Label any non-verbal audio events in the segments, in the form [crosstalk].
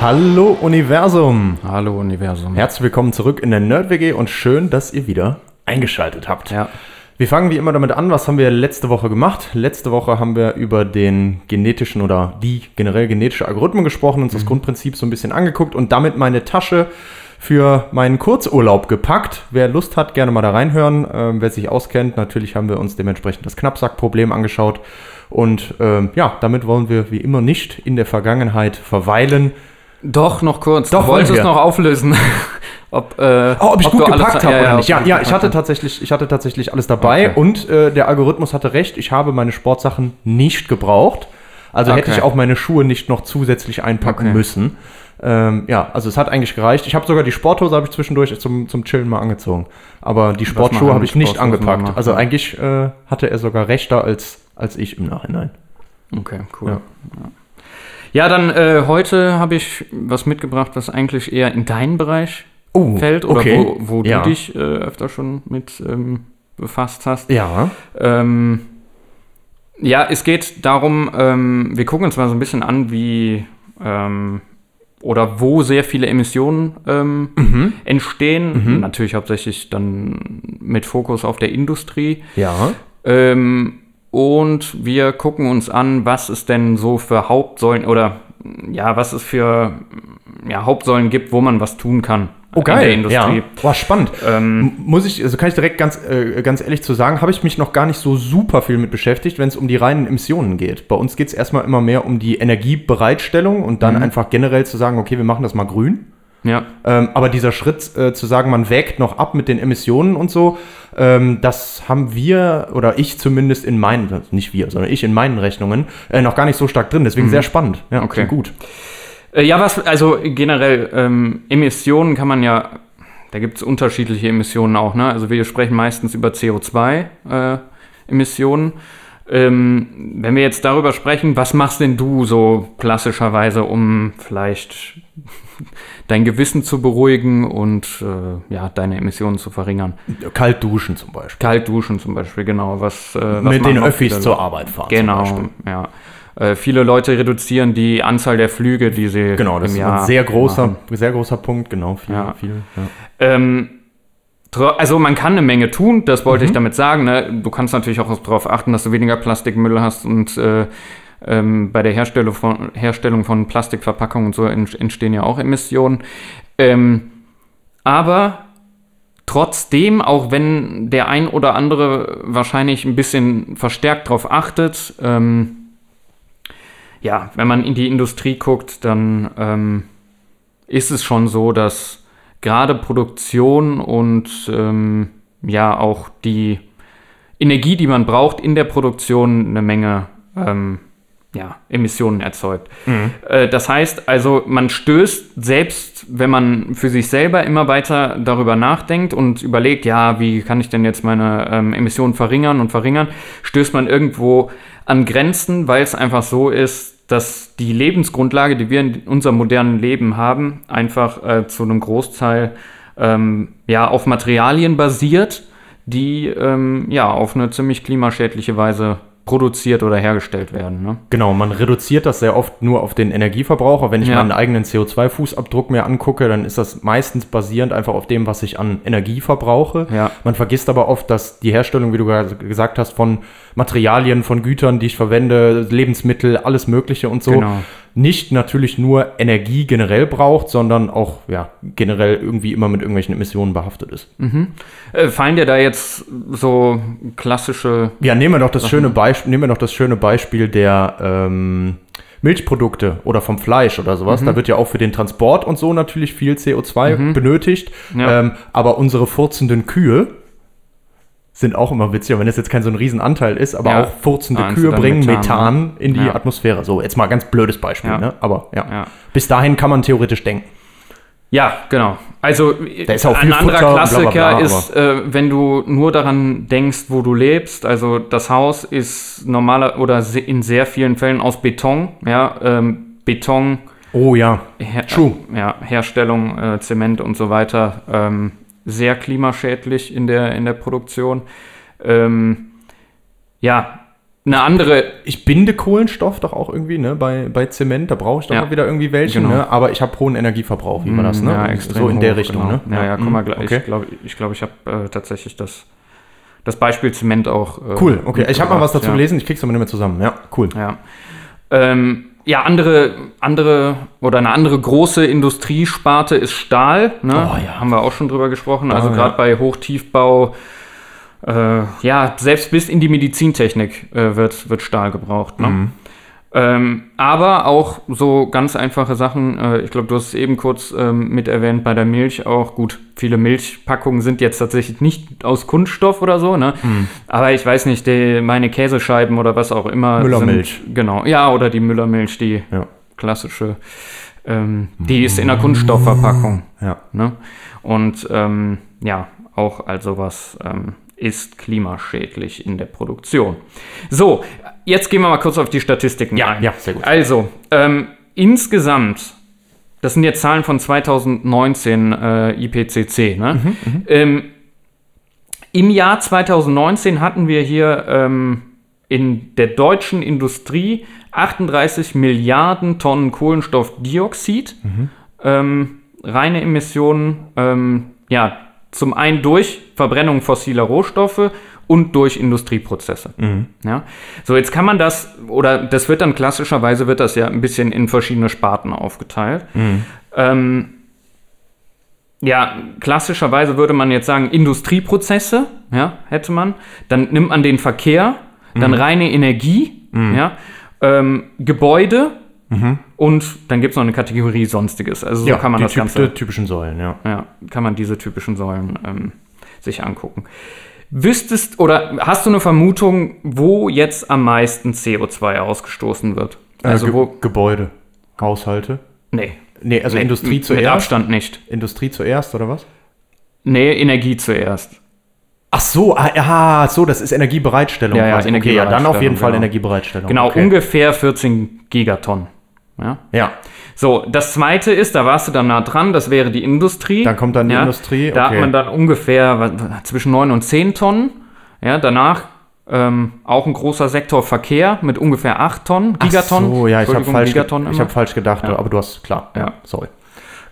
Hallo Universum. Hallo Universum. Herzlich willkommen zurück in der Nerd-WG und schön, dass ihr wieder eingeschaltet habt. Ja. Wir fangen wie immer damit an, was haben wir letzte Woche gemacht? Letzte Woche haben wir über den genetischen oder die generell genetische Algorithmen gesprochen, uns das Grundprinzip so ein bisschen angeguckt und damit meine Tasche für meinen Kurzurlaub gepackt. Wer Lust hat, gerne mal da reinhören. Ähm, wer sich auskennt, natürlich haben wir uns dementsprechend das Knappsackproblem angeschaut. Und ähm, ja, damit wollen wir wie immer nicht in der Vergangenheit verweilen. Doch, noch kurz. Doch, du wolltest wir. noch auflösen. [laughs] ob, äh, Oh, ob ich gut du alles- gepackt habe oder nicht. Ja, ob ja, gut ich hatte tatsächlich, ich hatte tatsächlich alles dabei Okay. und äh, der Algorithmus hatte recht. Ich habe meine Sportsachen nicht gebraucht. Also hätte Okay. ich auch meine Schuhe nicht noch zusätzlich einpacken Okay. müssen. Ähm, ja, also es hat eigentlich gereicht. Ich habe sogar die Sporthose habe ich zwischendurch zum, zum Chillen mal angezogen. Aber die Sportschuhe habe ich nicht Sporthosen angepackt. machen? Also eigentlich äh, hatte er sogar rechter als, als ich im Nachhinein. Okay, cool. Ja. Ja, dann äh, heute habe ich was mitgebracht, was eigentlich eher in deinen Bereich Oh, fällt oder okay. wo, wo Ja. du dich äh, öfter schon mit ähm, befasst hast. Ja. Ähm, ja, es geht darum, ähm, wir gucken uns mal so ein bisschen an, wie ähm, oder wo sehr viele Emissionen ähm, Mhm. entstehen. Natürlich hauptsächlich dann mit Fokus auf der Industrie. Ja. Ähm, und wir gucken uns an, was es denn so für Hauptsäulen oder ja, was es für ja, Hauptsäulen gibt, wo man was tun kann Oh, in der geil. Industrie. Ja. Boah, spannend. Ähm, Muss ich, also kann ich direkt ganz, äh, ganz ehrlich zu sagen, habe ich mich noch gar nicht so super viel mit beschäftigt, wenn es um die reinen Emissionen geht. Bei uns geht es erstmal immer mehr um die Energiebereitstellung und dann einfach generell zu sagen, okay, wir machen das mal grün. Ja, Ähm, aber dieser Schritt äh, zu sagen, man wägt noch ab mit den Emissionen und so, ähm, das haben wir oder ich zumindest in meinen, also nicht wir, sondern ich in meinen Rechnungen äh, noch gar nicht so stark drin. Deswegen sehr spannend. Ja, Okay. gut. Äh, Ja, was, also generell, ähm, Emissionen kann man ja, da gibt es unterschiedliche Emissionen auch, ne? Also wir sprechen meistens über CO2-Emissionen. ähm, wenn wir jetzt darüber sprechen, was machst denn du so klassischerweise, um vielleicht dein Gewissen zu beruhigen und äh, ja, deine Emissionen zu verringern? Kalt duschen zum Beispiel. Kalt duschen zum Beispiel, genau. Was, äh, was mit den Öffis zur? Arbeit fahren. Genau, ja. Äh, viele Leute reduzieren die Anzahl der Flüge, die sie Genau, das im ist Jahr ein sehr großer, machen. sehr großer Punkt, genau, viel, Ja. viel. Ja. Ähm, also man kann eine Menge tun, das wollte Mhm. ich damit sagen. Ne? Du kannst natürlich auch darauf achten, dass du weniger Plastikmüll hast und äh, ähm, bei der Herstellung von, Herstellung von Plastikverpackungen und so ent- entstehen ja auch Emissionen. Ähm, aber trotzdem, auch wenn der ein oder andere wahrscheinlich ein bisschen verstärkt darauf achtet, ähm, ja, wenn man in die Industrie guckt, dann ähm, ist es schon so, dass gerade Produktion und ähm, ja auch die Energie, die man braucht in der Produktion, eine Menge ähm, ja, Emissionen erzeugt. Äh, das heißt also, man stößt selbst, wenn man für sich selber immer weiter darüber nachdenkt und überlegt, ja, wie kann ich denn jetzt meine ähm, Emissionen verringern und verringern, stößt man irgendwo an Grenzen, weil es einfach so ist, dass die Lebensgrundlage, die wir in unserem modernen Leben haben, einfach äh, zu einem Großteil ähm, ja, auf Materialien basiert, die ähm, ja auf eine ziemlich klimaschädliche Weise produziert oder hergestellt werden. Ne? Genau, man reduziert das sehr oft nur auf den Energieverbraucher. Wenn ich Ja. meinen eigenen CO2-Fußabdruck mir angucke, dann ist das meistens basierend einfach auf dem, was ich an Energie verbrauche. Ja. Man vergisst aber oft, dass die Herstellung, wie du gesagt hast, von Materialien, von Gütern, die ich verwende, Lebensmittel, alles Mögliche und so, Genau. Nicht natürlich nur Energie generell braucht, sondern auch ja, generell irgendwie immer mit irgendwelchen Emissionen behaftet ist. Äh, fallen dir da jetzt so klassische Ja, nehmen wir doch das schöne Beispiel, nehmen wir doch das schöne Beispiel der ähm, Milchprodukte oder vom Fleisch oder Mhm. sowas. Da wird ja auch für den Transport und so natürlich viel CO2 benötigt. Ja. Ähm, aber unsere furzenden Kühe sind auch immer witzig, wenn das jetzt kein so ein Riesenanteil ist, aber Ja. auch furzende du Kühe bringen Methan, Methan, in die Ja. Atmosphäre. So, jetzt mal ganz blödes Beispiel, Ja. ne? Aber ja. Ja. Bis dahin kann man theoretisch denken. Ja, genau. Also ein anderer Futter, bla, bla, Klassiker bla, ist, äh, wenn du nur daran denkst, wo du lebst. Also das Haus ist normaler oder in sehr vielen Fällen aus Beton. Ja, ähm, Beton, Oh ja. Her True. Ja, Herstellung, äh, Zement und so weiter. Ähm, sehr klimaschädlich in der, in der Produktion. Ähm, ja, eine andere Ich binde Kohlenstoff doch auch irgendwie, ne? Bei, bei Zement, da brauche ich doch Ja. mal wieder irgendwie welchen, Genau. ne? Aber ich habe hohen Energieverbrauch, wie war das, ne? Ja, extrem so in der hoch, Richtung, genau. ne? Ja, ja, komm mal gleich. Okay. Ich glaube, ich, glaub, ich habe äh, tatsächlich das, das Beispiel Zement auch. äh, Cool, okay. Ich habe mal was dazu ja. gelesen, ich krieg's aber nicht mehr zusammen. Ja, cool. Ja. Ähm, ja, andere, andere oder eine andere große Industriesparte ist Stahl. Ne? Oh, ja. Haben wir auch schon drüber gesprochen. Also Ah, gerade ja. bei Hochtiefbau, äh, ja, selbst bis in die Medizintechnik äh, wird, wird Stahl gebraucht. Ne? Mhm. Ähm, aber auch so ganz einfache Sachen. Äh, ich glaube, du hast es eben kurz ähm, mit erwähnt bei der Milch auch. Gut, viele Milchpackungen sind jetzt tatsächlich nicht aus Kunststoff oder so, ne? Mhm. Aber ich weiß nicht, die, meine Käsescheiben oder was auch immer. Müllermilch. Sind, genau, ja, oder die Müllermilch, die Ja. klassische. Ähm, die ist in der Kunststoffverpackung. Ja. Ne? Und ähm, ja, auch also was ähm, ist klimaschädlich in der Produktion. So, jetzt gehen wir mal kurz auf die Statistiken Ja, ein. ja, sehr gut. Also, ähm, insgesamt, das sind jetzt Zahlen von 2019 äh, IPCC, ne? Mhm, ähm, Im Jahr 2019 hatten wir hier ähm, in der deutschen Industrie 38 Milliarden Tonnen Kohlenstoffdioxid, ähm, reine Emissionen, ähm, ja, zum einen durch Verbrennung fossiler Rohstoffe und durch Industrieprozesse. Ja? So, jetzt kann man das, oder das wird dann klassischerweise, wird das ja ein bisschen in verschiedene Sparten aufgeteilt. Ähm, ja, klassischerweise würde man jetzt sagen, Industrieprozesse, ja, hätte man. Dann nimmt man den Verkehr, dann reine Energie, ja, ähm, Gebäude und dann gibt es noch eine Kategorie Sonstiges. Also so ja, kann man das Ganze die typischen Säulen, ja. ja, kann man diese typischen Säulen ähm, sich angucken. Wüsstest oder hast du eine Vermutung, wo jetzt am meisten CO2 ausgestoßen wird? Also Äh, Ge wo? Gebäude, Haushalte. Nee. Nee, also nee, Industrie Mit zuerst. Abstand nicht. Industrie zuerst, oder was? Nee, Energie zuerst. Ach so, ah, ah, so, das ist Energiebereitstellung. Ja, ja, quasi. Okay, ja, dann auf jeden Fall genau. Energiebereitstellung. Genau, okay. ungefähr 14 Gigatonnen. Ja. Ja, So, das zweite ist, da warst du dann nah dran, das wäre die Industrie. Dann kommt dann die ja, Industrie, Da okay. hat man dann ungefähr zwischen 9 und 10 Tonnen. Ja, danach ähm, auch ein großer Sektor Verkehr mit ungefähr 8 Tonnen, Gigatonnen. Ach so, ja, ich habe falsch, ge ich hab falsch gedacht, Ja. aber du hast, klar, ja, sorry.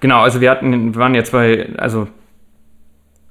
Genau, also wir hatten, wir waren jetzt bei, also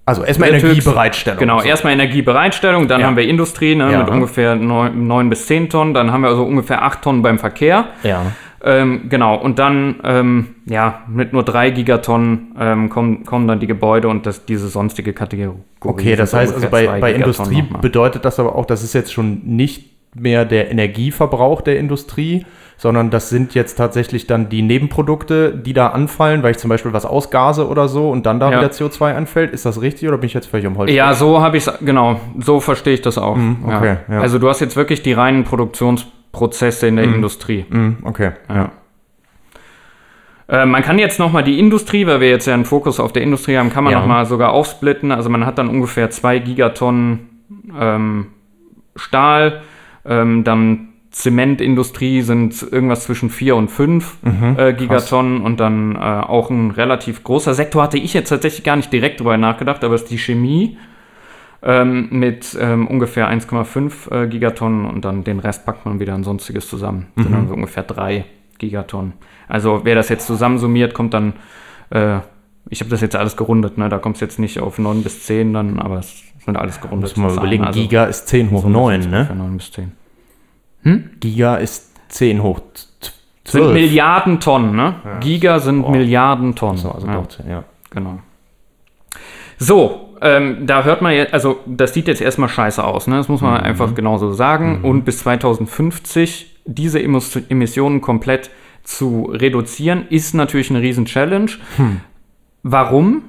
Also erstmal Energiebereitstellung. Genau, so. erstmal Energiebereitstellung, dann Ja. haben wir Industrie ne, Ja. mit ungefähr 9, 9 bis 10 Tonnen, dann haben wir also ungefähr 8 Tonnen beim Verkehr. Ja. Ähm, genau, und dann, ähm, ja, mit nur 3 Gigatonnen ähm, kommen, kommen dann die Gebäude und das, diese sonstige Kategorie. Okay, das heißt also bei, bei Industrie bedeutet das aber auch, das ist jetzt schon nicht mehr der Energieverbrauch der Industrie, sondern das sind jetzt tatsächlich dann die Nebenprodukte, die da anfallen, weil ich zum Beispiel was ausgase oder so und dann da Ja. wieder CO2 anfällt. Ist das richtig oder bin ich jetzt völlig um Holz? Ja, so habe ich es, genau, so verstehe ich das auch. okay, ja. Also du hast jetzt wirklich die reinen Produktionsprozesse in der Industrie. Hm, okay. Ja. Äh, man kann jetzt nochmal die Industrie, weil wir jetzt ja einen Fokus auf der Industrie haben, kann man Ja. nochmal sogar aufsplitten. Also man hat dann ungefähr 2 Gigatonnen ähm, Stahl, ähm, dann Zementindustrie sind irgendwas zwischen 4 und 5 äh, Gigatonnen und dann äh, auch ein relativ großer Sektor hatte ich jetzt tatsächlich gar nicht direkt drüber nachgedacht, aber es ist die Chemie ähm, mit ähm, ungefähr 1,5 äh, Gigatonnen und dann den Rest packt man wieder in sonstiges zusammen. Sind dann so ungefähr 3 Gigatonnen. Also wer das jetzt zusammensummiert, kommt dann, äh, ich habe das jetzt alles gerundet, ne? da kommt es jetzt nicht auf 9 bis 10 dann, aber es sind alles gerundet. Muss man mal überlegen, Giga ist 10 hoch 9, ne? 9 bis 10. Giga ist 10 hoch Sind 12. Milliarden Tonnen, ne? Giga sind Milliarden Tonnen. So, also ja. 10, ja. Genau. So, ähm, da hört man jetzt, also das sieht jetzt erstmal scheiße aus, ne? Das muss man einfach genauso sagen. Und bis 2050 diese Emos- Emissionen komplett zu reduzieren, ist natürlich eine riesen Challenge. Warum?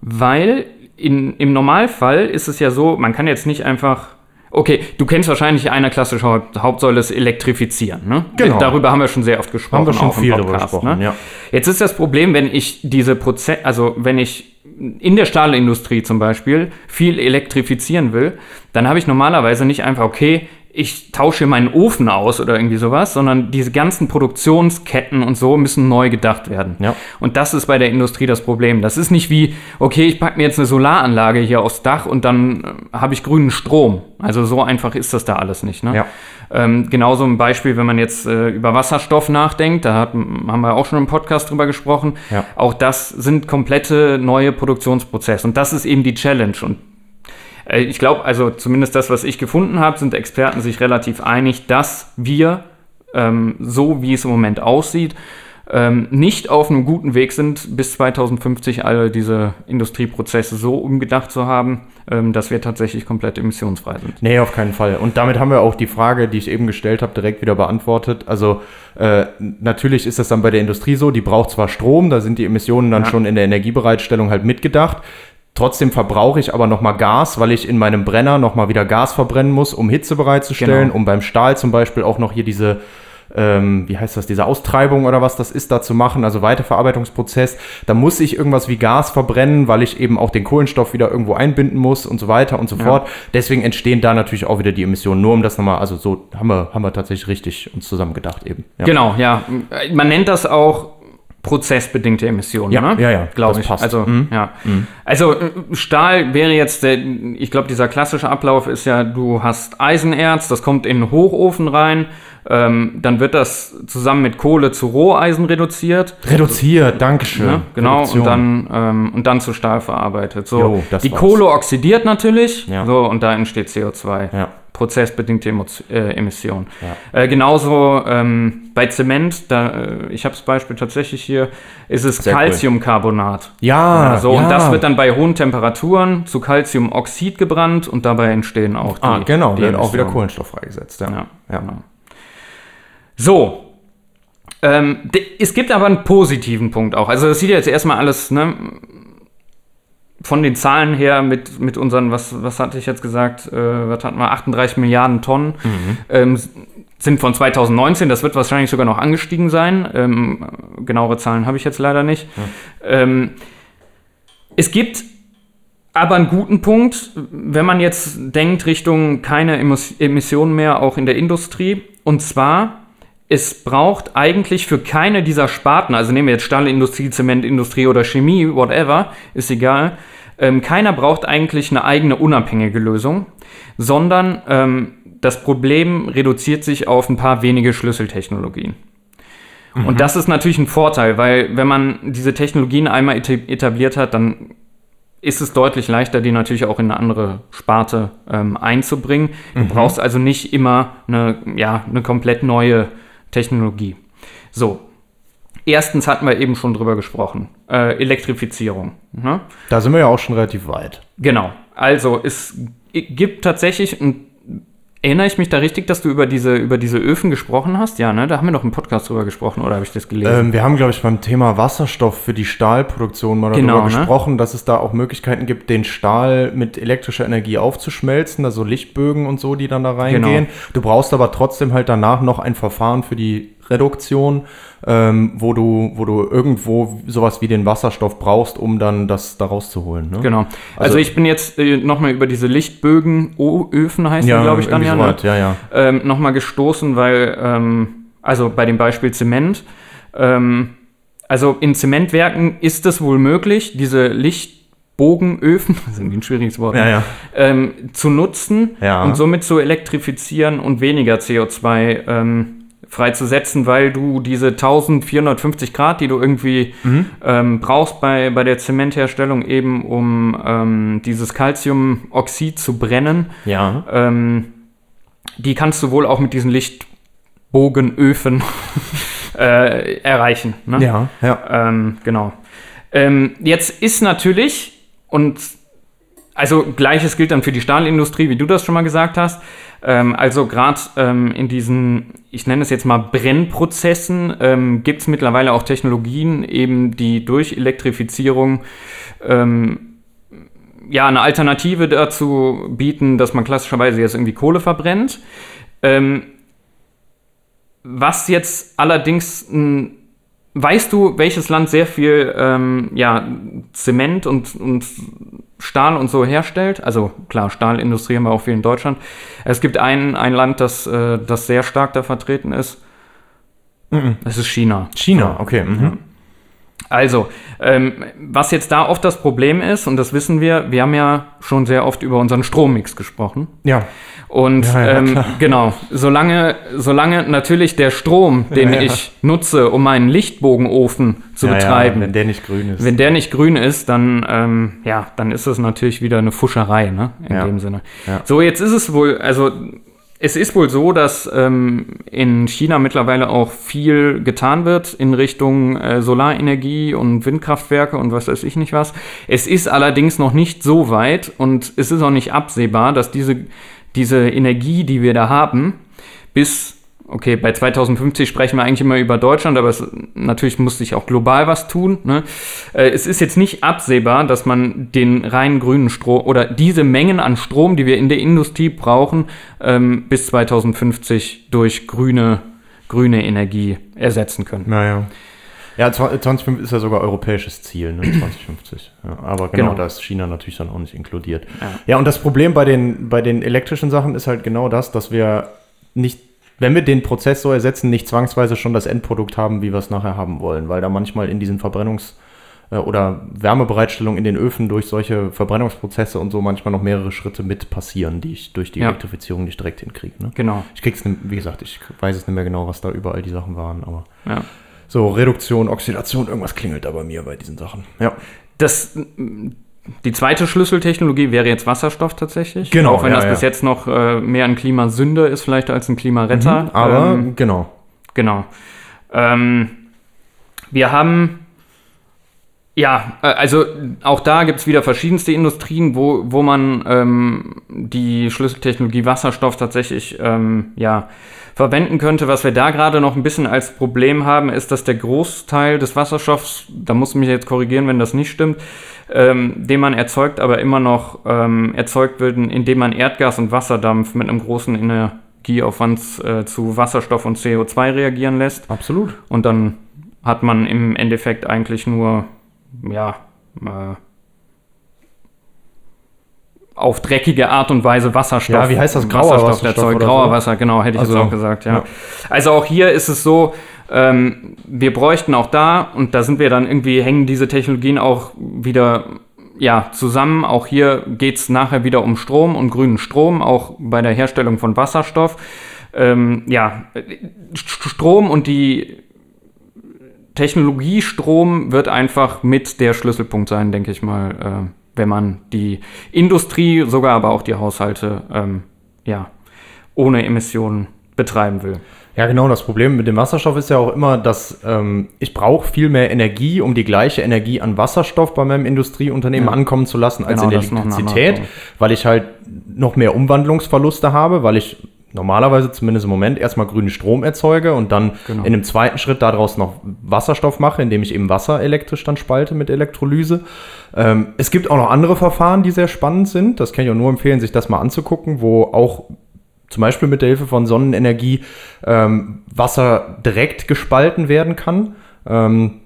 Weil in, im Normalfall ist es ja so, man kann jetzt nicht einfach, Okay, du kennst wahrscheinlich eine klassische Haupt Hauptsäule ist Elektrifizieren. Ne? Genau. Darüber haben wir schon sehr oft gesprochen. Haben wir schon auch im viel darüber gesprochen, ne? ja. Jetzt ist das Problem, wenn ich diese Prozess, also wenn ich in der Stahlindustrie zum Beispiel viel elektrifizieren will, dann habe ich normalerweise nicht einfach, okay, ich tausche meinen Ofen aus oder irgendwie sowas, sondern diese ganzen Produktionsketten und so müssen neu gedacht werden. Ja. Und das ist bei der Industrie das Problem. Das ist nicht wie, okay, ich packe mir jetzt eine Solaranlage hier aufs Dach und dann äh, habe ich grünen Strom. Also so einfach ist das da alles nicht. Ne? Ja. Ähm, genauso ein Beispiel, wenn man jetzt äh, über Wasserstoff nachdenkt, da hat, haben wir auch schon im Podcast drüber gesprochen. Ja. Auch das sind komplette neue Produktionsprozesse. Und das ist eben die Challenge. Und äh, ich glaube, also zumindest das, was ich gefunden habe, sind Experten sich relativ einig, dass wir, ähm, so wie es im Moment aussieht, ähm, nicht auf einem guten Weg sind, bis 2050 alle diese Industrieprozesse so umgedacht zu haben, ähm, dass wir tatsächlich komplett emissionsfrei sind. Nee, auf keinen Fall. Und damit haben wir auch die Frage, die ich eben gestellt habe, direkt wieder beantwortet. Also äh, natürlich ist das dann bei der Industrie so, die braucht zwar Strom, da sind die Emissionen dann Ja. schon in der Energiebereitstellung halt mitgedacht. Trotzdem verbrauche ich aber nochmal Gas, weil ich in meinem Brenner nochmal wieder Gas verbrennen muss, um Hitze bereitzustellen, Genau. um beim Stahl zum Beispiel auch noch hier diese, ähm, wie heißt das, diese Austreibung oder was das ist, da zu machen, also Weiterverarbeitungsprozess. Da muss ich irgendwas wie Gas verbrennen, weil ich eben auch den Kohlenstoff wieder irgendwo einbinden muss und so weiter und so Ja. fort. Deswegen entstehen da natürlich auch wieder die Emissionen. Nur um das nochmal, also so haben wir, haben wir tatsächlich richtig uns zusammen gedacht eben. Ja. Genau, ja. Man nennt das auch prozessbedingte Emissionen, Ja, ne? ja, ja, glaube ich. passt. Also, Mhm. ja. Also äh, Stahl wäre jetzt, der, ich glaube, dieser klassische Ablauf ist ja, du hast Eisenerz, das kommt in den Hochofen rein, ähm, dann wird das zusammen mit Kohle zu Roheisen reduziert. Reduziert, Dankeschön. Ne? Genau, Reduktion. und dann, ähm, und dann zu Stahl verarbeitet. So, Jo, die war's. Kohle oxidiert natürlich, Ja. so, und da entsteht CO2. Ja. Prozessbedingte Emo äh, Emission. Ja. Äh, genauso ähm, bei Zement, da, äh, ich habe das Beispiel tatsächlich hier, ist es Sehr cool. Calciumcarbonat. Ja, so, ja. und das wird dann bei hohen Temperaturen zu Calciumoxid gebrannt und dabei entstehen auch die. Ah, genau, die wird auch wieder Emissionen. Kohlenstoff freigesetzt. Ja. Ja, Ja. genau. So. Ähm, es gibt aber einen positiven Punkt auch. Also das sieht ja jetzt erstmal alles, ne, von den Zahlen her mit, mit unseren, was, was hatte ich jetzt gesagt, äh, was hatten wir, 38 Milliarden Tonnen, ähm, s- sind von 2019, das wird wahrscheinlich sogar noch angestiegen sein. Ähm, genauere Zahlen habe ich jetzt leider nicht. Ähm, es gibt aber einen guten Punkt, wenn man jetzt denkt Richtung keine Emissionen mehr, auch in der Industrie. Und zwar, es braucht eigentlich für keine dieser Sparten, also nehmen wir jetzt Stahlindustrie, Zementindustrie oder Chemie, whatever, ist egal, ähm, keiner braucht eigentlich eine eigene unabhängige Lösung, sondern ähm, das Problem reduziert sich auf ein paar wenige Schlüsseltechnologien. Und das ist natürlich ein Vorteil, weil wenn man diese Technologien einmal eta- etabliert hat, dann ist es deutlich leichter, die natürlich auch in eine andere Sparte ähm, einzubringen. Du brauchst also nicht immer eine, ja, eine komplett neue Technologie. So. Erstens hatten wir eben schon drüber gesprochen. Äh, Elektrifizierung. Ne? Da sind wir ja auch schon relativ weit. Genau. Also es gibt tatsächlich, und erinnere ich mich da richtig, dass du über diese, über diese Öfen gesprochen hast? Ja, ne? Da haben wir noch im Podcast drüber gesprochen, oder habe ich das gelesen? Ähm, wir haben, glaube ich, beim Thema Wasserstoff für die Stahlproduktion mal Genau, darüber ne? gesprochen, dass es da auch Möglichkeiten gibt, den Stahl mit elektrischer Energie aufzuschmelzen, also Lichtbögen und so, die dann da reingehen. Genau. Du brauchst aber trotzdem halt danach noch ein Verfahren für die Reduktion, ähm, wo, du, wo du irgendwo sowas wie den Wasserstoff brauchst, um dann das da rauszuholen. Ne? Genau. Also, Also- ich bin jetzt äh, nochmal über diese Lichtbögen-Öfen, heißt die, glaube ich, dann ja, ne? soweit, ja, ja. ähm, nochmal gestoßen, weil, ähm, also bei dem Beispiel Zement, ähm, also in Zementwerken ist es wohl möglich, diese Lichtbogenöfen, [laughs] das ist irgendwie ein schwieriges Wort, Ja, ja. ähm, zu nutzen Ja. und somit zu elektrifizieren und weniger CO2 ähm, freizusetzen, weil du diese 1450 Grad, die du irgendwie Mhm. ähm, brauchst bei, bei der Zementherstellung eben, um ähm, dieses Calciumoxid zu brennen, Ja. ähm, die kannst du wohl auch mit diesen Lichtbogenöfen [laughs] äh, erreichen. Ne? Ja, ja. Ähm, genau. Ähm, jetzt ist natürlich, und also gleiches gilt dann für die Stahlindustrie, wie du das schon mal gesagt hast. Ähm, also gerade ähm, in diesen, ich nenne es jetzt mal Brennprozessen, ähm, gibt es mittlerweile auch Technologien, eben die durch Elektrifizierung ähm, ja, eine Alternative dazu bieten, dass man klassischerweise jetzt irgendwie Kohle verbrennt. Ähm, was jetzt allerdings ein Weißt du, welches Land sehr viel ähm, ja, Zement und, und Stahl und so herstellt? Also klar, Stahlindustrie haben wir auch viel in Deutschland. Es gibt ein, ein Land, das, äh, das sehr stark da vertreten ist. Mhm. Das ist China. China, okay. Mhm. Also, ähm, was jetzt da oft das Problem ist, und das wissen wir, wir haben ja schon sehr oft über unseren Strommix gesprochen. Ja. Und Ja, ja, ähm, genau, solange, solange natürlich der Strom, [laughs] den Ja, ich nutze, um meinen Lichtbogenofen zu betreiben, wenn der nicht grün ist. wenn der nicht grün ist, dann, ähm, ja, dann ist das natürlich wieder eine Fuscherei, ne? In dem Sinne. So, jetzt ist es wohl, also es ist wohl so, dass ähm, in China mittlerweile auch viel getan wird in Richtung äh, Solarenergie und Windkraftwerke und was weiß ich nicht was. Es ist allerdings noch nicht so weit und es ist auch nicht absehbar, dass diese, diese Energie, die wir da haben, bis Okay, bei 2050 sprechen wir eigentlich immer über Deutschland, aber es, natürlich muss sich auch global was tun. Ne? Äh, es ist jetzt nicht absehbar, dass man den rein grünen Strom oder diese Mengen an Strom, die wir in der Industrie brauchen, ähm, bis 2050 durch grüne, grüne Energie ersetzen können. Naja. Ja, 2050 ist ja sogar europäisches Ziel, ne? 2050. Ja, aber genau, Genau. da ist China natürlich dann auch nicht inkludiert. Ja. Ja, und das Problem bei den, bei den elektrischen Sachen ist halt genau das, dass wir nicht, wenn wir den Prozess so ersetzen, nicht zwangsweise schon das Endprodukt haben, wie wir es nachher haben wollen, weil da manchmal in diesen Verbrennungs- äh, oder Wärmebereitstellung in den Öfen durch solche Verbrennungsprozesse und so manchmal noch mehrere Schritte mit passieren, die ich durch die Ja. Elektrifizierung nicht direkt hinkriege. Ne? Genau. Ich krieg's, wie gesagt, ich weiß es nicht mehr genau, was da überall die Sachen waren, aber Ja. so Reduktion, Oxidation, irgendwas klingelt da bei mir bei diesen Sachen. Ja. Das, die zweite Schlüsseltechnologie wäre jetzt Wasserstoff tatsächlich. Genau, Auch wenn ja, das ja. bis jetzt noch äh, mehr ein Klimasünder ist, vielleicht als ein Klimaretter. Aber Ähm, genau. Genau. Ähm, wir haben, ja, äh, also auch da gibt es wieder verschiedenste Industrien, wo, wo man ähm, die Schlüsseltechnologie Wasserstoff tatsächlich ähm, ja, verwenden könnte. Was wir da gerade noch ein bisschen als Problem haben, ist, dass der Großteil des Wasserstoffs, da muss ich mich jetzt korrigieren, wenn das nicht stimmt, ähm, den man erzeugt, aber immer noch ähm, erzeugt wird, indem man Erdgas und Wasserdampf mit einem großen Energieaufwand äh, zu Wasserstoff und CO2 reagieren lässt. Absolut. Und dann hat man im Endeffekt eigentlich nur, ja, äh, auf dreckige Art und Weise Wasserstoff. Ja, wie heißt das? Grauer Wasserstoff erzeugt. oder Grauer so? Wasser, genau, hätte ich Also, jetzt auch gesagt, ja. ja. Also auch hier ist es so, ähm, wir bräuchten auch da, und da sind wir dann irgendwie, hängen diese Technologien auch wieder ja, zusammen. Auch hier geht es nachher wieder um Strom und grünen Strom, auch bei der Herstellung von Wasserstoff. Ähm, ja, St- Strom und die Technologie Strom wird einfach mit der Schlüsselpunkt sein, denke ich mal, äh, wenn man die Industrie, sogar aber auch die Haushalte, ähm, ja, ohne Emissionen betreiben will. Ja, genau. Das Problem mit dem Wasserstoff ist ja auch immer, dass ähm, ich brauche viel mehr Energie, um die gleiche Energie an Wasserstoff bei meinem Industrieunternehmen Ja. ankommen zu lassen, als Genau, in Elektrizität, weil ich halt noch mehr Umwandlungsverluste habe, weil ich normalerweise zumindest im Moment erstmal grünen Strom erzeuge und dann Genau. in einem zweiten Schritt daraus noch Wasserstoff mache, indem ich eben Wasser elektrisch dann spalte mit Elektrolyse. Ähm, es gibt auch noch andere Verfahren, die sehr spannend sind. Das kann ich auch nur empfehlen, sich das mal anzugucken, wo auch zum Beispiel mit der Hilfe von Sonnenenergie ähm, Wasser direkt gespalten werden kann. Ähm,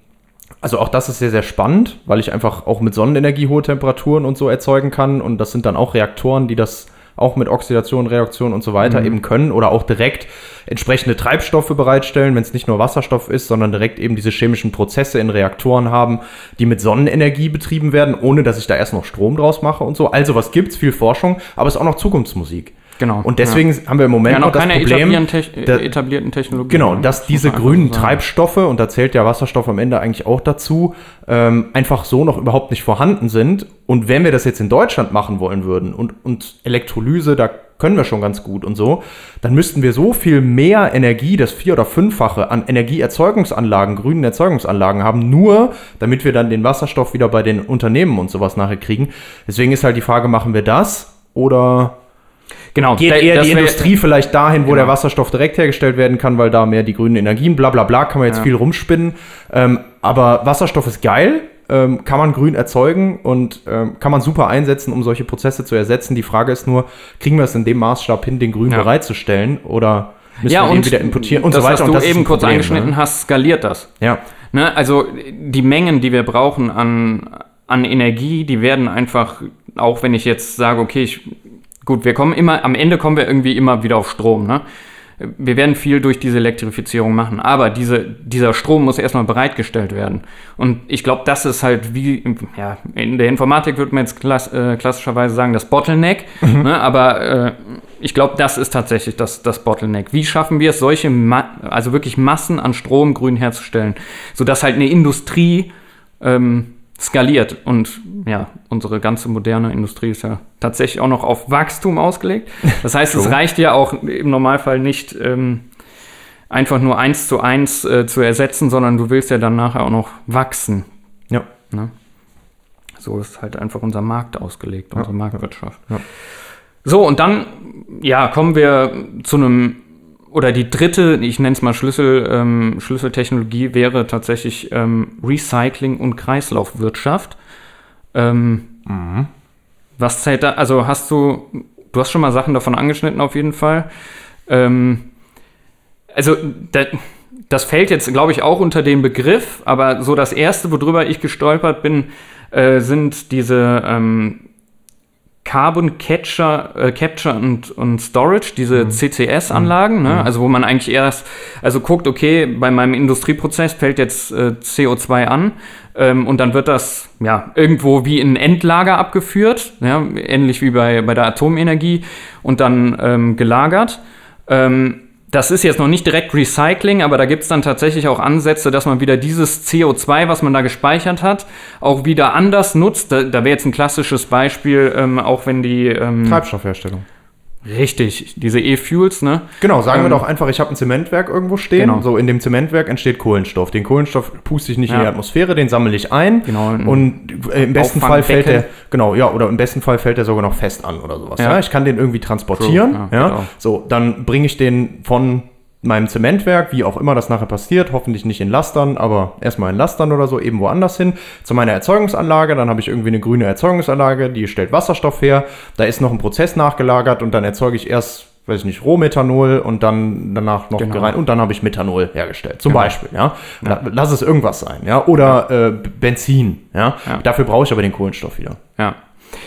also auch das ist sehr, sehr spannend, weil ich einfach auch mit Sonnenenergie hohe Temperaturen und so erzeugen kann. Und das sind dann auch Reaktoren, die das auch mit Oxidation, Reaktion und so weiter eben können oder auch direkt entsprechende Treibstoffe bereitstellen, wenn es nicht nur Wasserstoff ist, sondern direkt eben diese chemischen Prozesse in Reaktoren haben, die mit Sonnenenergie betrieben werden, ohne dass ich da erst noch Strom draus mache und so. Also was gibt's? Viel Forschung, aber es ist auch noch Zukunftsmusik. Genau. Und deswegen haben wir im Moment ja, noch das keine Problem, etablierten, Tech- da- etablierten Technologien. Genau, dass muss diese grünen sagen. Treibstoffe, und da zählt ja Wasserstoff am Ende eigentlich auch dazu, ähm, einfach so noch überhaupt nicht vorhanden sind. Und wenn wir das jetzt in Deutschland machen wollen würden und, und Elektrolyse, da können wir schon ganz gut und so, dann müssten wir so viel mehr Energie, das vier- oder fünffache an Energieerzeugungsanlagen, grünen Erzeugungsanlagen haben, nur damit wir dann den Wasserstoff wieder bei den Unternehmen und sowas nachher kriegen. Deswegen ist halt die Frage, machen wir das oder Genau, geht eher die Industrie vielleicht dahin, wo Genau. der Wasserstoff direkt hergestellt werden kann, weil da mehr die grünen Energien, bla bla bla, kann man jetzt Ja. viel rumspinnen. Ähm, aber Wasserstoff ist geil. ähm, kann man grün erzeugen und ähm, kann man super einsetzen, um solche Prozesse zu ersetzen. Die Frage ist nur, kriegen wir es in dem Maßstab hin, den grün Ja. bereitzustellen oder müssen ja, wir den und wieder importieren und das, so weiter. was und du eben kurz Problem, angeschnitten ne? hast, skaliert das. Ja, Ne? Also die Mengen, die wir brauchen an, an Energie, die werden einfach, auch wenn ich jetzt sage, okay, ich, gut, wir kommen immer, am Ende kommen wir irgendwie immer wieder auf Strom. Ne? Wir werden viel durch diese Elektrifizierung machen, aber diese, dieser Strom muss erstmal bereitgestellt werden. Und ich glaube, das ist halt wie, ja, in der Informatik würde man jetzt klass, äh, klassischerweise sagen, das Bottleneck, ne? aber äh, ich glaube, das ist tatsächlich das, das Bottleneck. Wie schaffen wir es, solche, Ma also wirklich Massen an Strom grün herzustellen, sodass halt eine Industrie ähm, skaliert. Und ja, unsere ganze moderne Industrie ist ja tatsächlich auch noch auf Wachstum ausgelegt. Das heißt, es reicht ja auch im Normalfall nicht ähm, einfach nur eins zu eins äh, zu ersetzen, sondern du willst ja dann nachher auch noch wachsen. ja. Ne? So ist halt einfach unser Markt ausgelegt, unsere Marktwirtschaft. Ja. So, und dann, ja, kommen wir zu einem, oder die dritte, ich nenne es mal Schlüssel, ähm, Schlüsseltechnologie wäre tatsächlich ähm, Recycling und Kreislaufwirtschaft. Ähm, Was zählt da, also hast du, du hast schon mal Sachen davon angeschnitten auf jeden Fall. Ähm, also, da, das fällt jetzt, glaube ich, auch unter den Begriff, aber so das erste, worüber ich gestolpert bin, äh, sind diese ähm, Carbon Catcher, äh, Capture und, und Storage, diese CCS-Anlagen, ne? also wo man eigentlich erst, also guckt, okay, bei meinem Industrieprozess fällt jetzt äh, CO2 an ähm, und dann wird das ja irgendwo wie in ein Endlager abgeführt, ja? ähnlich wie bei, bei der Atomenergie und dann ähm, gelagert. Ähm, das ist jetzt noch nicht direkt Recycling, aber da gibt es dann tatsächlich auch Ansätze, dass man wieder dieses CO2, was man da gespeichert hat, auch wieder anders nutzt. Da, da wäre jetzt ein klassisches Beispiel, ähm, auch wenn die ähm, Treibstoffherstellung. Richtig, diese E-Fuels, ne? Genau, sagen wir Ähm, doch einfach, ich habe ein Zementwerk irgendwo stehen. Genau. So, in dem Zementwerk entsteht Kohlenstoff. Den Kohlenstoff puste ich nicht in Ja. die Atmosphäre, den sammle ich ein. Genau, Und äh, im besten Fall fällt der, genau, ja, oder im besten Fall fällt der sogar noch fest an oder sowas. Ja. Ja. Ich kann den irgendwie transportieren. True, Ja, ja, genau. So, dann bringe ich den von meinem Zementwerk, wie auch immer das nachher passiert, hoffentlich nicht in Lastern, aber erstmal in Lastern oder so, eben woanders hin, zu meiner Erzeugungsanlage. Dann habe ich irgendwie eine grüne Erzeugungsanlage, die stellt Wasserstoff her. Da ist noch ein Prozess nachgelagert und dann erzeuge ich erst, weiß ich nicht, Rohmethanol und dann danach noch Genau. gerein und dann habe ich Methanol hergestellt. Zum Genau. Beispiel, ja. La- Lass es irgendwas sein, ja. Oder äh, B- Benzin, ja? Ja. Dafür brauche ich aber den Kohlenstoff wieder. Ja.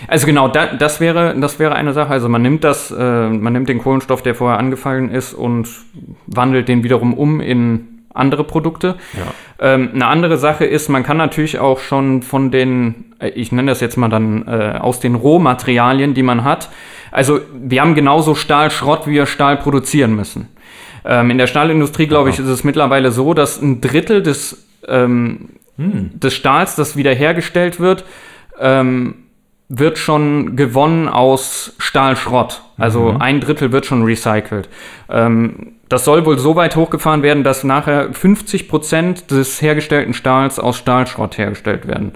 Also genau, da, das, wäre, das wäre eine Sache. Also man nimmt das, äh, man nimmt den Kohlenstoff, der vorher angefallen ist, und wandelt den wiederum um in andere Produkte. Ähm, eine andere Sache ist, man kann natürlich auch schon von den, äh, ich nenne das jetzt mal dann äh, aus den Rohmaterialien, die man hat. Also wir haben genauso Stahlschrott, wie wir Stahl produzieren müssen. Ähm, in der Stahlindustrie, glaube ich, ist es mittlerweile so, dass ein Drittel des, ähm, des Stahls, das wiederhergestellt wird, ähm, wird schon gewonnen aus Stahlschrott. Also ein Drittel wird schon recycelt. Ähm, das soll wohl so weit hochgefahren werden, dass nachher 50 Prozent des hergestellten Stahls aus Stahlschrott hergestellt werden.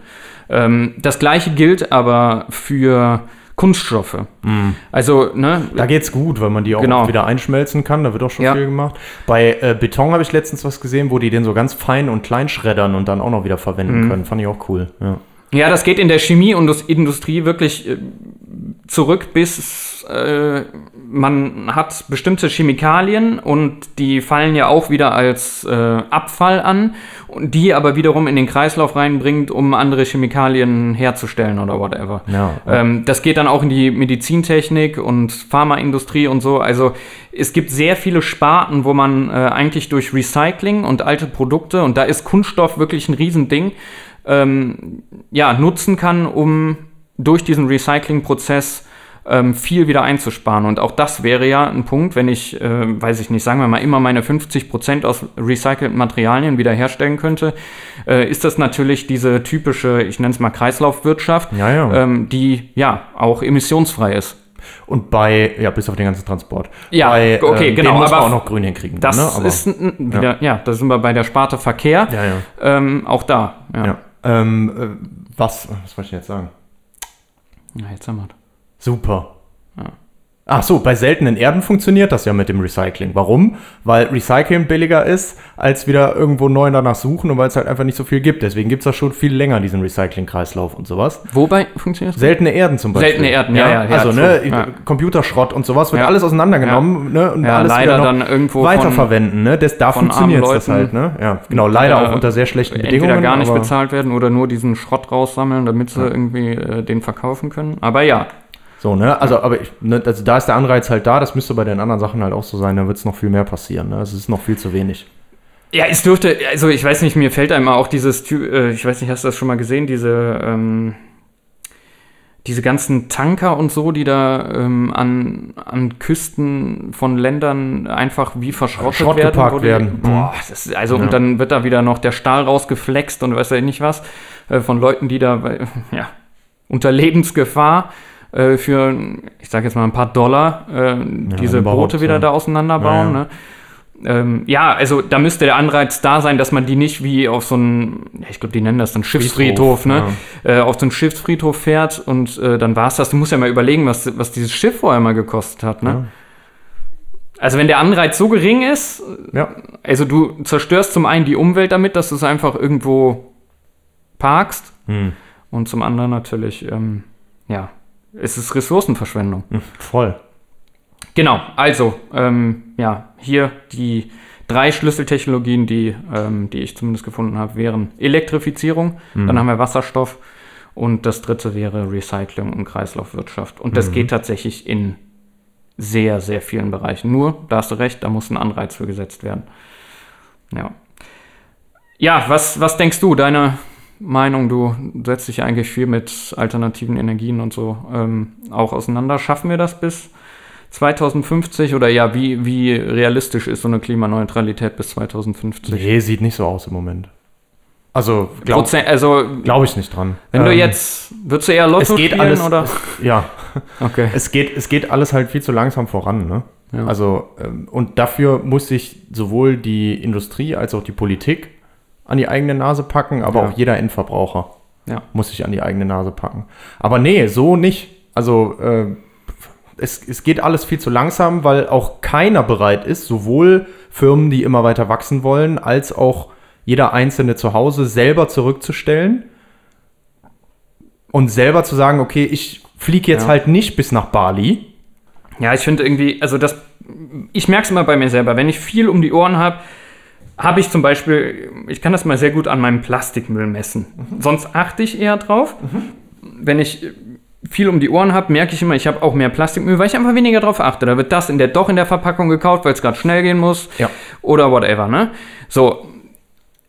Ähm, das gleiche gilt aber für Kunststoffe. Also, ne, Da geht's gut, weil man die auch Genau. wieder einschmelzen kann. Da wird auch schon Ja. viel gemacht. Bei äh, Beton habe ich letztens was gesehen, wo die den so ganz fein und klein schreddern und dann auch noch wieder verwenden Mhm. können. Fand ich auch cool. Ja. Ja, das geht in der Chemie und das Industrie wirklich äh, zurück, bis äh, man hat bestimmte Chemikalien und die fallen ja auch wieder als äh, Abfall an und die aber wiederum in den Kreislauf reinbringt, um andere Chemikalien herzustellen oder whatever. Ja. Ähm, das geht dann auch in die Medizintechnik und Pharmaindustrie und so. Also es gibt sehr viele Sparten, wo man äh, eigentlich durch Recycling und alte Produkte, und da ist Kunststoff wirklich ein Riesending, ähm, ja, nutzen kann, um durch diesen Recyclingprozess ähm, viel wieder einzusparen. Und auch das wäre ja ein Punkt, wenn ich, äh, weiß ich nicht, sagen wir mal, immer meine 50% aus recycelten Materialien wiederherstellen könnte, äh, ist das natürlich diese typische, ich nenne es mal Kreislaufwirtschaft, Ja, ja. Ähm, die ja auch emissionsfrei ist. Und bei, ja, bis auf den ganzen Transport. Ja, bei, okay, ähm, genau, Den muss man aber auch noch grün hinkriegen. Das ne? Aber- ist wieder, ja. da sind wir bei der Sparte Verkehr. Ja, ja. Ähm, auch da. Ja. Ja. Ähm, äh, was, was wollte ich jetzt sagen? Ja, jetzt haben wir Super. Ach so, bei seltenen Erden funktioniert das ja mit dem Recycling. Warum? Weil Recycling billiger ist, als wieder irgendwo neu danach suchen und weil es halt einfach nicht so viel gibt. Deswegen gibt es das schon viel länger, diesen Recycling-Kreislauf und sowas. Wobei funktioniert das? Seltene Erden zum Beispiel. Seltene Erden, ja, ja, ja, also, ne, ja. Computerschrott und sowas wird Ja. alles auseinandergenommen ne, und alles leider dann irgendwo weiterverwenden. Ne? Das, da funktioniert das halt. Ne? Ja, genau, leider äh, auch unter sehr schlechten Bedingungen. entweder gar nicht bezahlt werden oder nur diesen Schrott raussammeln, damit sie irgendwie äh, den verkaufen können. Aber ja, So, ne? Also, aber ich, ne, also da ist der Anreiz halt da, das müsste bei den anderen Sachen halt auch so sein, da wird es noch viel mehr passieren. Ne? Es ist noch viel zu wenig. Ja, es dürfte, also ich weiß nicht, mir fällt einmal auch dieses, äh, ich weiß nicht, hast du das schon mal gesehen, diese, ähm, diese ganzen Tanker und so, die da ähm, an, an Küsten von Ländern einfach wie verschrottet Schrott werden. geparkt die- werden. Boah, das ist, also Ja. und dann wird da wieder noch der Stahl rausgeflext und weiß ja nicht was, äh, von Leuten, die da, äh, ja, unter Lebensgefahr äh, für, ich sag jetzt mal ein paar Dollar, äh, diese überhaupt, Boote wieder ja. da auseinanderbauen. Ja, ja. Ne? Ähm, ja, also da müsste der Anreiz da sein, dass man die nicht wie auf so einen, ja, ich glaube, die nennen das dann Schiffsfriedhof, Friedhof, ne? Äh, auf so einen Schiffsfriedhof fährt und äh, dann war es das. Du musst ja mal überlegen, was, was dieses Schiff vorher mal gekostet hat, ne? Ja. Also wenn der Anreiz so gering ist, Ja. also du zerstörst zum einen die Umwelt damit, dass du es einfach irgendwo parkst Hm. und zum anderen natürlich, ähm, ja, es ist Ressourcenverschwendung. Hm, Voll. Genau, also, ähm, ja, hier die drei Schlüsseltechnologien, die, ähm, die ich zumindest gefunden habe, wären Elektrifizierung, dann haben wir Wasserstoff und das dritte wäre Recycling und Kreislaufwirtschaft. Und das geht tatsächlich in sehr, sehr vielen Bereichen. Nur, da hast du recht, da muss ein Anreiz für gesetzt werden. Ja. Ja, was, was denkst du, deine Meinung? Du setzt dich ja eigentlich viel mit alternativen Energien und so ähm, auch auseinander. Schaffen wir das bis 2050 oder ja, wie, wie realistisch ist so eine Klimaneutralität bis 2050? Nee, sieht nicht so aus im Moment. Also, glaube also, glaub ich nicht dran. wenn du Ähm, jetzt, würdest du eher Lotto es geht spielen alles, oder? [laughs] Ja, Okay. es geht, es geht alles halt viel zu langsam voran, ne? Ja. Also, ähm, und dafür muss sich sowohl die Industrie als auch die Politik an die eigene Nase packen, aber Ja. auch jeder Endverbraucher Ja. muss sich an die eigene Nase packen. Aber nee, so nicht. Also, äh, es, es geht alles viel zu langsam, weil auch keiner bereit ist, sowohl Firmen, die immer weiter wachsen wollen, als auch jeder Einzelne zu Hause selber zurückzustellen und selber zu sagen, okay, ich fliege jetzt Ja. halt nicht bis nach Bali. Ja, ich finde irgendwie, also das, ich merke es immer bei mir selber, wenn ich viel um die Ohren habe, habe ich zum Beispiel, ich kann das mal sehr gut an meinem Plastikmüll messen. Sonst achte ich eher drauf. Wenn ich viel um die Ohren habe, merke ich immer, ich habe auch mehr Plastikmüll, weil ich einfach weniger drauf achte. Da wird das in der, doch in der Verpackung gekauft, weil es gerade schnell gehen muss. Ja. Oder whatever, ne? So,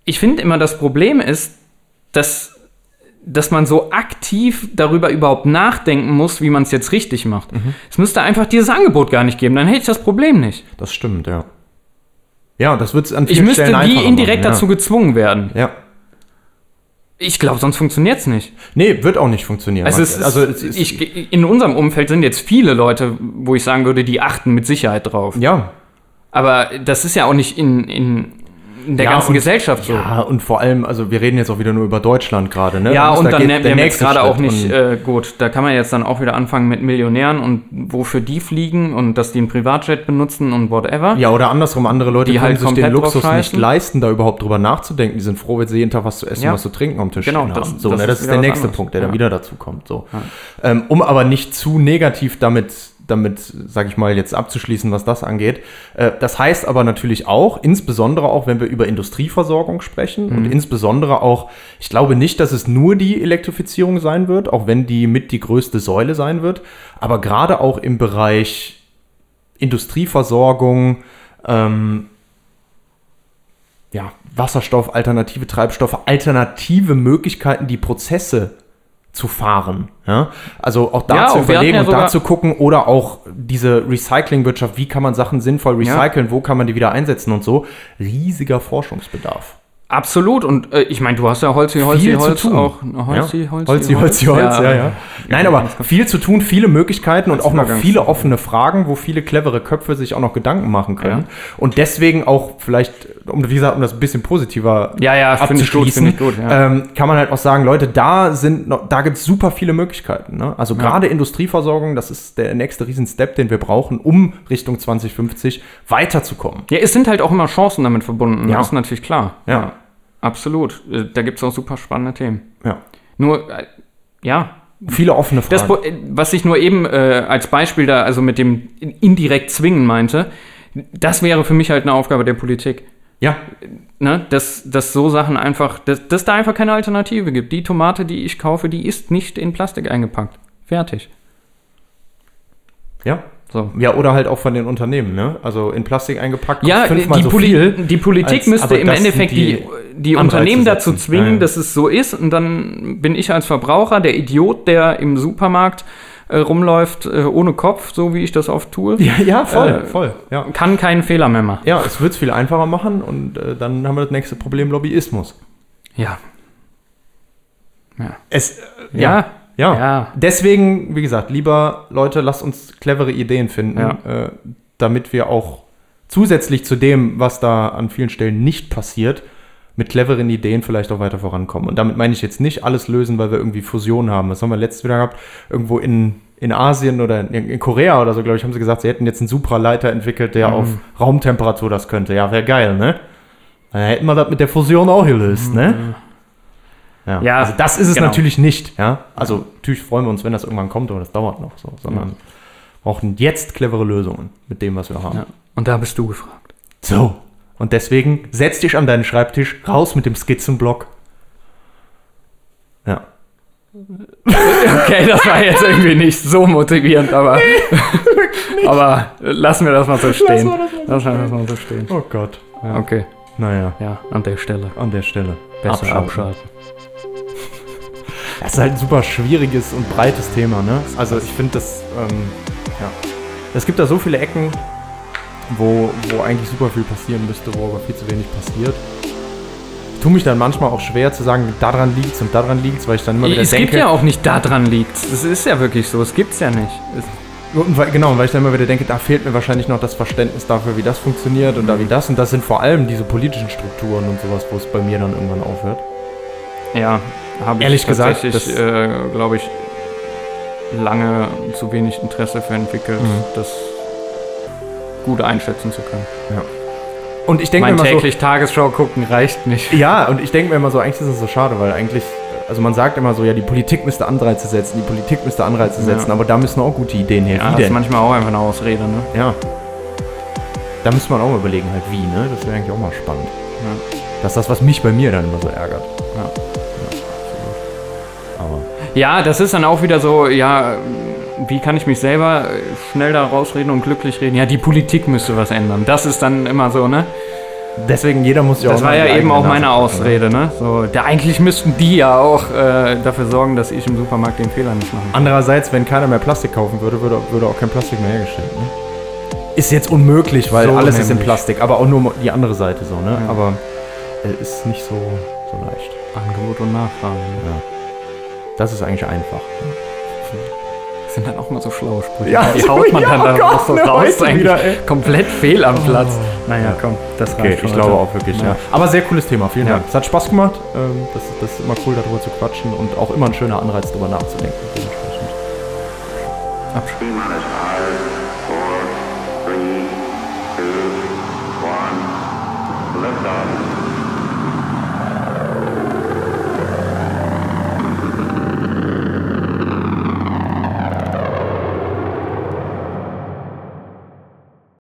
ich finde immer, das Problem ist, dass dass man so aktiv darüber überhaupt nachdenken muss, wie man es jetzt richtig macht. Es müsste einfach dieses Angebot gar nicht geben, dann hätte ich das Problem nicht. Das stimmt, ja. Ja, und das wird es an Ich vielen müsste Stellen die einfacher indirekt machen, dazu gezwungen werden. Ja. ja. Ich glaube, sonst funktioniert es nicht. Nee, wird auch nicht funktionieren. Also, es ist, also es ist, ich, in unserem Umfeld sind jetzt viele Leute, wo ich sagen würde, die achten mit Sicherheit drauf. ja, Aber das ist ja auch nicht in, in, in der Ja, ganzen und- Gesellschaft so. Ja, und vor allem, also wir reden jetzt auch wieder nur über Deutschland gerade, ne? Ja, Da muss- und da dann der haben jetzt gerade auch nicht, und- äh, gut, da kann man jetzt dann auch wieder anfangen mit Millionären und wofür die fliegen und dass die einen Privatjet benutzen und whatever. ja, oder andersrum, andere Leute Die können halt sich den Luxus nicht leisten, da überhaupt drüber nachzudenken. Die sind froh, wenn sie jeden Tag was zu essen, Ja. was zu trinken am Tisch Genau, stehen das- haben. So, das ne, ist das ist der nächste anderes. Punkt, der dann Ja. wieder dazu kommt. So. Ähm, um aber nicht zu negativ damit, damit, sag ich mal, jetzt abzuschließen, was das angeht. Äh, das heißt aber natürlich auch, insbesondere auch, wenn wir über Industrieversorgung sprechen und insbesondere auch, ich glaube nicht, dass es nur die Elektrifizierung sein wird, auch wenn die mit die größte Säule sein wird, aber gerade auch im Bereich Industrieversorgung, ähm, ja, Wasserstoff, alternative Treibstoffe, alternative Möglichkeiten, die Prozesse zu fahren. Ja? Also auch da Ja, zu überlegen und da zu gucken oder auch diese Recyclingwirtschaft, wie kann man Sachen sinnvoll recyceln, wo kann man die wieder einsetzen und so. Riesiger Forschungsbedarf. Absolut. Und äh, ich meine, du hast ja Holzi, Holzi, Viel zu Holz tun. auch. Holzi, ja. Holzi, Holzi, Holzi, Holz, ja, ja. Nein, aber viel zu tun, viele Möglichkeiten und auch noch viele offene Fragen, wo viele clevere Köpfe sich auch noch Gedanken machen können. Ja. Und deswegen auch vielleicht, um wie gesagt, um das ein bisschen positiver Ja, ja, finde ich gut, abzuschließen, ich gut, ja. ähm, kann man halt auch sagen, Leute, da sind noch, da gibt es super viele Möglichkeiten. Ne? Also gerade Industrieversorgung, das ist der nächste Riesen-Step, den wir brauchen, um Richtung 2050 weiterzukommen. Ja, es sind halt auch immer Chancen damit verbunden. Ja. Das ist natürlich klar. Ja. Absolut. Äh, Da gibt es auch super spannende Themen. Ja. Nur, äh, ja, Viele offene Fragen. Das, äh, was ich nur eben äh, als Beispiel da, also mit dem indirekt zwingen meinte, das wäre für mich halt eine Aufgabe der Politik. ja, Ne? Dass, dass so Sachen einfach, dass, dass da einfach keine Alternative gibt. Die Tomate, die ich kaufe, die ist nicht in Plastik eingepackt. Fertig. ja. So. Ja, oder halt auch von den Unternehmen, ne? Also in Plastik eingepackt, Ja, kostet die, fünfmal so Poli viel. die Politik als- müsste aber im Endeffekt die, die die Anreize Unternehmen dazu setzen. zwingen, Ja, ja. dass es so ist. Und dann bin ich als Verbraucher der Idiot, der im Supermarkt äh, rumläuft äh, ohne Kopf, so wie ich das oft tue. Ja, ja, voll, Äh, voll. Ja. Kann keinen Fehler mehr machen. ja, es wird es viel einfacher machen und äh, dann haben wir das nächste Problem Lobbyismus. Ja. Es, äh, Ja. ja. Ja. Deswegen, wie gesagt, lieber Leute, lasst uns clevere Ideen finden, Ja. äh, damit wir auch zusätzlich zu dem, was da an vielen Stellen nicht passiert, mit cleveren Ideen vielleicht auch weiter vorankommen. Und damit meine ich jetzt nicht alles lösen, weil wir irgendwie Fusion haben. Das haben wir letztes wieder gehabt, irgendwo in, in Asien oder in, in Korea oder so, glaube ich, haben sie gesagt, sie hätten jetzt einen Supraleiter entwickelt, der auf Raumtemperatur das könnte. Ja, wäre geil, ne? Dann hätten wir das mit der Fusion auch gelöst, ne? Ja, Ja, also das ist es genau. natürlich nicht, ja. Also natürlich freuen wir uns, wenn das irgendwann kommt, aber das dauert noch so, sondern brauchen jetzt clevere Lösungen mit dem, was wir haben. ja. Und da bist du gefragt. So. Und deswegen setz dich an deinen Schreibtisch, raus mit dem Skizzenblock. Ja. [laughs] Okay, das war jetzt irgendwie nicht so motivierend, aber, [laughs] aber lassen wir das mal so stehen. Lassen wir das mal so stehen. Oh Gott. Ja. Okay, Naja, ja, an der Stelle. an der Stelle. Besser abschalten. Das ist halt ein super schwieriges und breites Thema, ne? Also ich finde das, ähm, ja. Es gibt da so viele Ecken, wo, wo eigentlich super viel passieren müsste, wo aber viel zu wenig passiert. Ich tue mich dann manchmal auch schwer zu sagen, daran liegt's und daran liegt's, weil ich dann immer wieder Es denke. gibt ja auch nicht daran liegt. Das ist ja wirklich so. Es gibt's ja nicht. Es, Und weil, genau, weil ich dann immer wieder denke, da fehlt mir wahrscheinlich noch das Verständnis dafür, wie das funktioniert und da wie das. Und das sind vor allem diese politischen Strukturen und sowas, wo es bei mir dann irgendwann aufhört. ja, habe ich Ehrlich gesagt, das- äh, glaube ich, lange zu wenig Interesse für entwickelt, Mhm. das gut einschätzen zu können. Und ich denke mir immer so, täglich Tagesschau gucken reicht nicht. Ja, und ich denke mir immer so, eigentlich ist es so schade, weil eigentlich, also man sagt immer so, ja, die Politik müsste Anreize setzen, die Politik müsste Anreize Ja. setzen, aber da müssen auch gute Ideen her. Ja, wie das ist manchmal auch einfach eine Ausrede, ne? Ja. Da müsste man auch mal überlegen, halt wie, ne? Das wäre eigentlich auch mal spannend. Ja. Das ist das, was mich bei mir dann immer so ärgert. Ja. Ja, das ist dann auch wieder so, ja, wie kann ich mich selber äh, schnell da rausreden und glücklich reden? Ja, die Politik müsste was ändern. Das ist dann immer so, ne? Deswegen, jeder muss ja Das auch war mal ja eben auch meine Nase packen, Ausrede, ne? So, da, eigentlich müssten die ja auch äh, dafür sorgen, dass ich im Supermarkt den Fehler nicht mache. Andererseits, wenn keiner mehr Plastik kaufen würde, würde, würde auch kein Plastik mehr hergestellt. Ne? Ist jetzt unmöglich, weil So alles ist in nämlich. Plastik, aber auch nur die andere Seite so, ne? Ja. Aber äh, ist nicht so, so leicht. Angebot und Nachfrage. Ne? Das ist eigentlich einfach. Das sind dann auch mal so schlaue Sprüche. Ja, die haut man ja, dann oh da Gott, auch so ne, raus. eigentlich wieder, ey. komplett fehl am Platz. Naja, Ja. komm, das reicht Okay, ich heute. glaube auch wirklich, ja. Ja. Aber sehr cooles Thema, vielen Ja. Dank. Es hat Spaß gemacht. Ähm, das, das ist immer cool, darüber zu quatschen und auch immer ein schöner Anreiz, darüber nachzudenken. Dementsprechend.